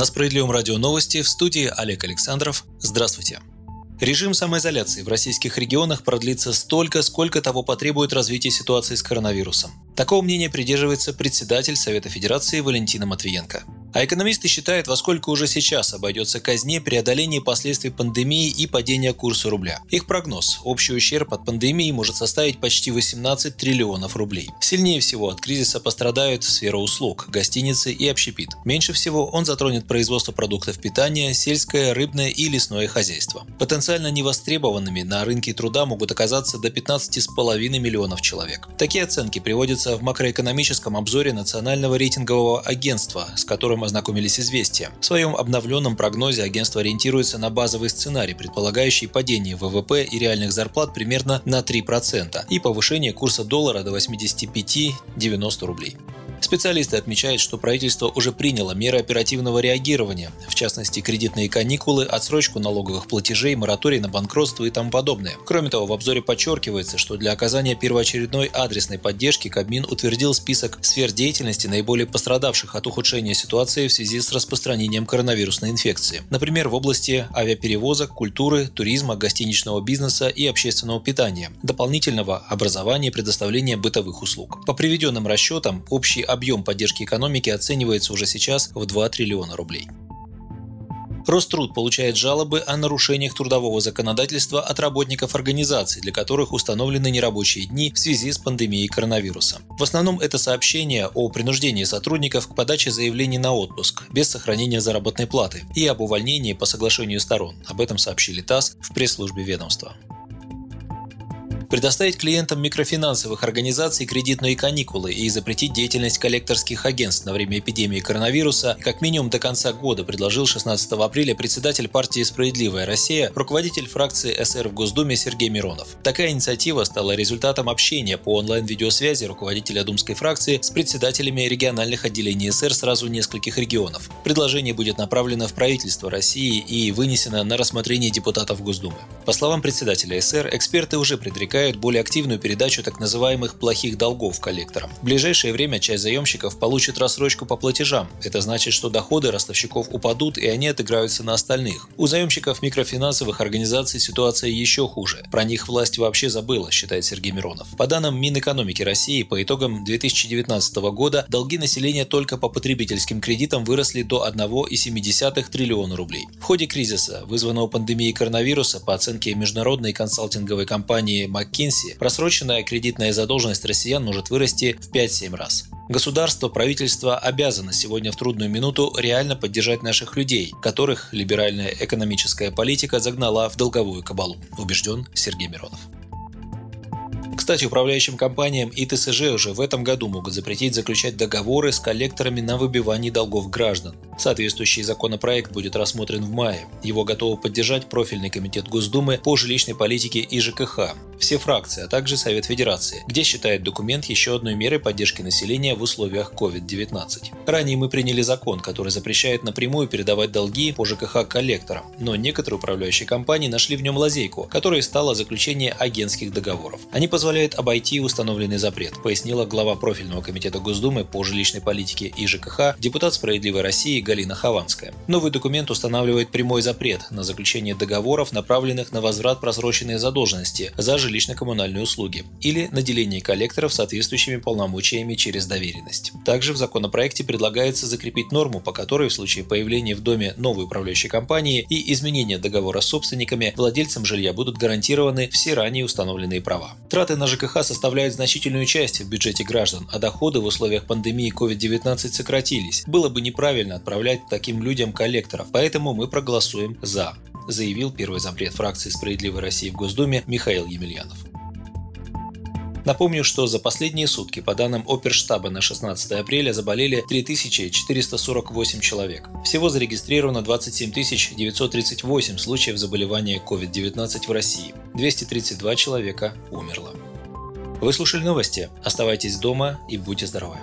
На Справедливом радио новости в студии Олег Александров. Здравствуйте. Режим самоизоляции в российских регионах продлится столько, сколько того потребует развитие ситуации с коронавирусом. Такого мнения придерживается председатель Совета Федерации Валентина Матвиенко. А экономисты считают, во сколько уже сейчас обойдется казне преодоление последствий пандемии и падения курса рубля. Их прогноз – общий ущерб от пандемии может составить почти 18 триллионов рублей. Сильнее всего от кризиса пострадают сфера услуг, гостиницы и общепит. Меньше всего он затронет производство продуктов питания, сельское, рыбное и лесное хозяйство. Потенциально невостребованными на рынке труда могут оказаться до 15,5 миллионов человек. Такие оценки приводятся в макроэкономическом обзоре Национального рейтингового агентства, с которым которым ознакомились «Известия». В своем обновленном прогнозе агентство ориентируется на базовый сценарий, предполагающий падение ВВП и реальных зарплат примерно на 3% и повышение курса доллара до 85-90 рублей. Специалисты отмечают, что правительство уже приняло меры оперативного реагирования, в частности кредитные каникулы, отсрочку налоговых платежей, мораторий на банкротство и тому подобное. Кроме того, в обзоре подчеркивается, что для оказания первоочередной адресной поддержки Кабмин утвердил список сфер деятельности, наиболее пострадавших от ухудшения ситуации в связи с распространением коронавирусной инфекции. Например, в области авиаперевозок, культуры, туризма, гостиничного бизнеса и общественного питания, дополнительного образования и предоставления бытовых услуг. По приведенным расчетам, общий объем поддержки экономики оценивается уже сейчас в 2 триллиона рублей. Роструд получает жалобы о нарушениях трудового законодательства от работников организаций, для которых установлены нерабочие дни в связи с пандемией коронавируса. В основном это сообщения о принуждении сотрудников к подаче заявлений на отпуск без сохранения заработной платы и об увольнении по соглашению сторон. Об этом сообщили ТАСС в пресс-службе ведомства предоставить клиентам микрофинансовых организаций кредитные каникулы и запретить деятельность коллекторских агентств на время эпидемии коронавируса как минимум до конца года предложил 16 апреля председатель партии «Справедливая Россия», руководитель фракции СР в Госдуме Сергей Миронов. Такая инициатива стала результатом общения по онлайн-видеосвязи руководителя думской фракции с председателями региональных отделений СР сразу нескольких регионов. Предложение будет направлено в правительство России и вынесено на рассмотрение депутатов Госдумы. По словам председателя СР, эксперты уже предрекают предполагают более активную передачу так называемых плохих долгов коллекторам. В ближайшее время часть заемщиков получит рассрочку по платежам. Это значит, что доходы ростовщиков упадут и они отыграются на остальных. У заемщиков микрофинансовых организаций ситуация еще хуже. Про них власть вообще забыла, считает Сергей Миронов. По данным Минэкономики России, по итогам 2019 года долги населения только по потребительским кредитам выросли до 1,7 триллиона рублей. В ходе кризиса, вызванного пандемией коронавируса, по оценке международной консалтинговой компании McKinsey, просроченная кредитная задолженность россиян может вырасти в 5-7 раз. Государство, правительство обязано сегодня в трудную минуту реально поддержать наших людей, которых либеральная экономическая политика загнала в долговую кабалу, убежден Сергей Миронов. Кстати, управляющим компаниям и ТСЖ уже в этом году могут запретить заключать договоры с коллекторами на выбивание долгов граждан. Соответствующий законопроект будет рассмотрен в мае. Его готовы поддержать профильный комитет Госдумы по жилищной политике и ЖКХ, все фракции, а также Совет Федерации, где считает документ еще одной мерой поддержки населения в условиях COVID-19. Ранее мы приняли закон, который запрещает напрямую передавать долги по ЖКХ коллекторам, но некоторые управляющие компании нашли в нем лазейку, которая стала заключение агентских договоров. Они позволяют обойти установленный запрет, пояснила глава профильного комитета Госдумы по жилищной политике и ЖКХ, депутат «Справедливой России» Галина Хованская. Новый документ устанавливает прямой запрет на заключение договоров, направленных на возврат просроченной задолженности за жилищно-коммунальные услуги или наделение коллекторов соответствующими полномочиями через доверенность. Также в законопроекте предлагается закрепить норму, по которой в случае появления в доме новой управляющей компании и изменения договора с собственниками, владельцам жилья будут гарантированы все ранее установленные права. Траты на ЖКХ составляют значительную часть в бюджете граждан, а доходы в условиях пандемии COVID-19 сократились. Было бы неправильно отправлять таким людям коллекторов, поэтому мы проголосуем «за», заявил первый зампред фракции «Справедливой России» в Госдуме Михаил Емельянов. Напомню, что за последние сутки, по данным Оперштаба на 16 апреля, заболели 3448 человек. Всего зарегистрировано 27 938 случаев заболевания COVID-19 в России. 232 человека умерло. Вы слушали новости. Оставайтесь дома и будьте здоровы.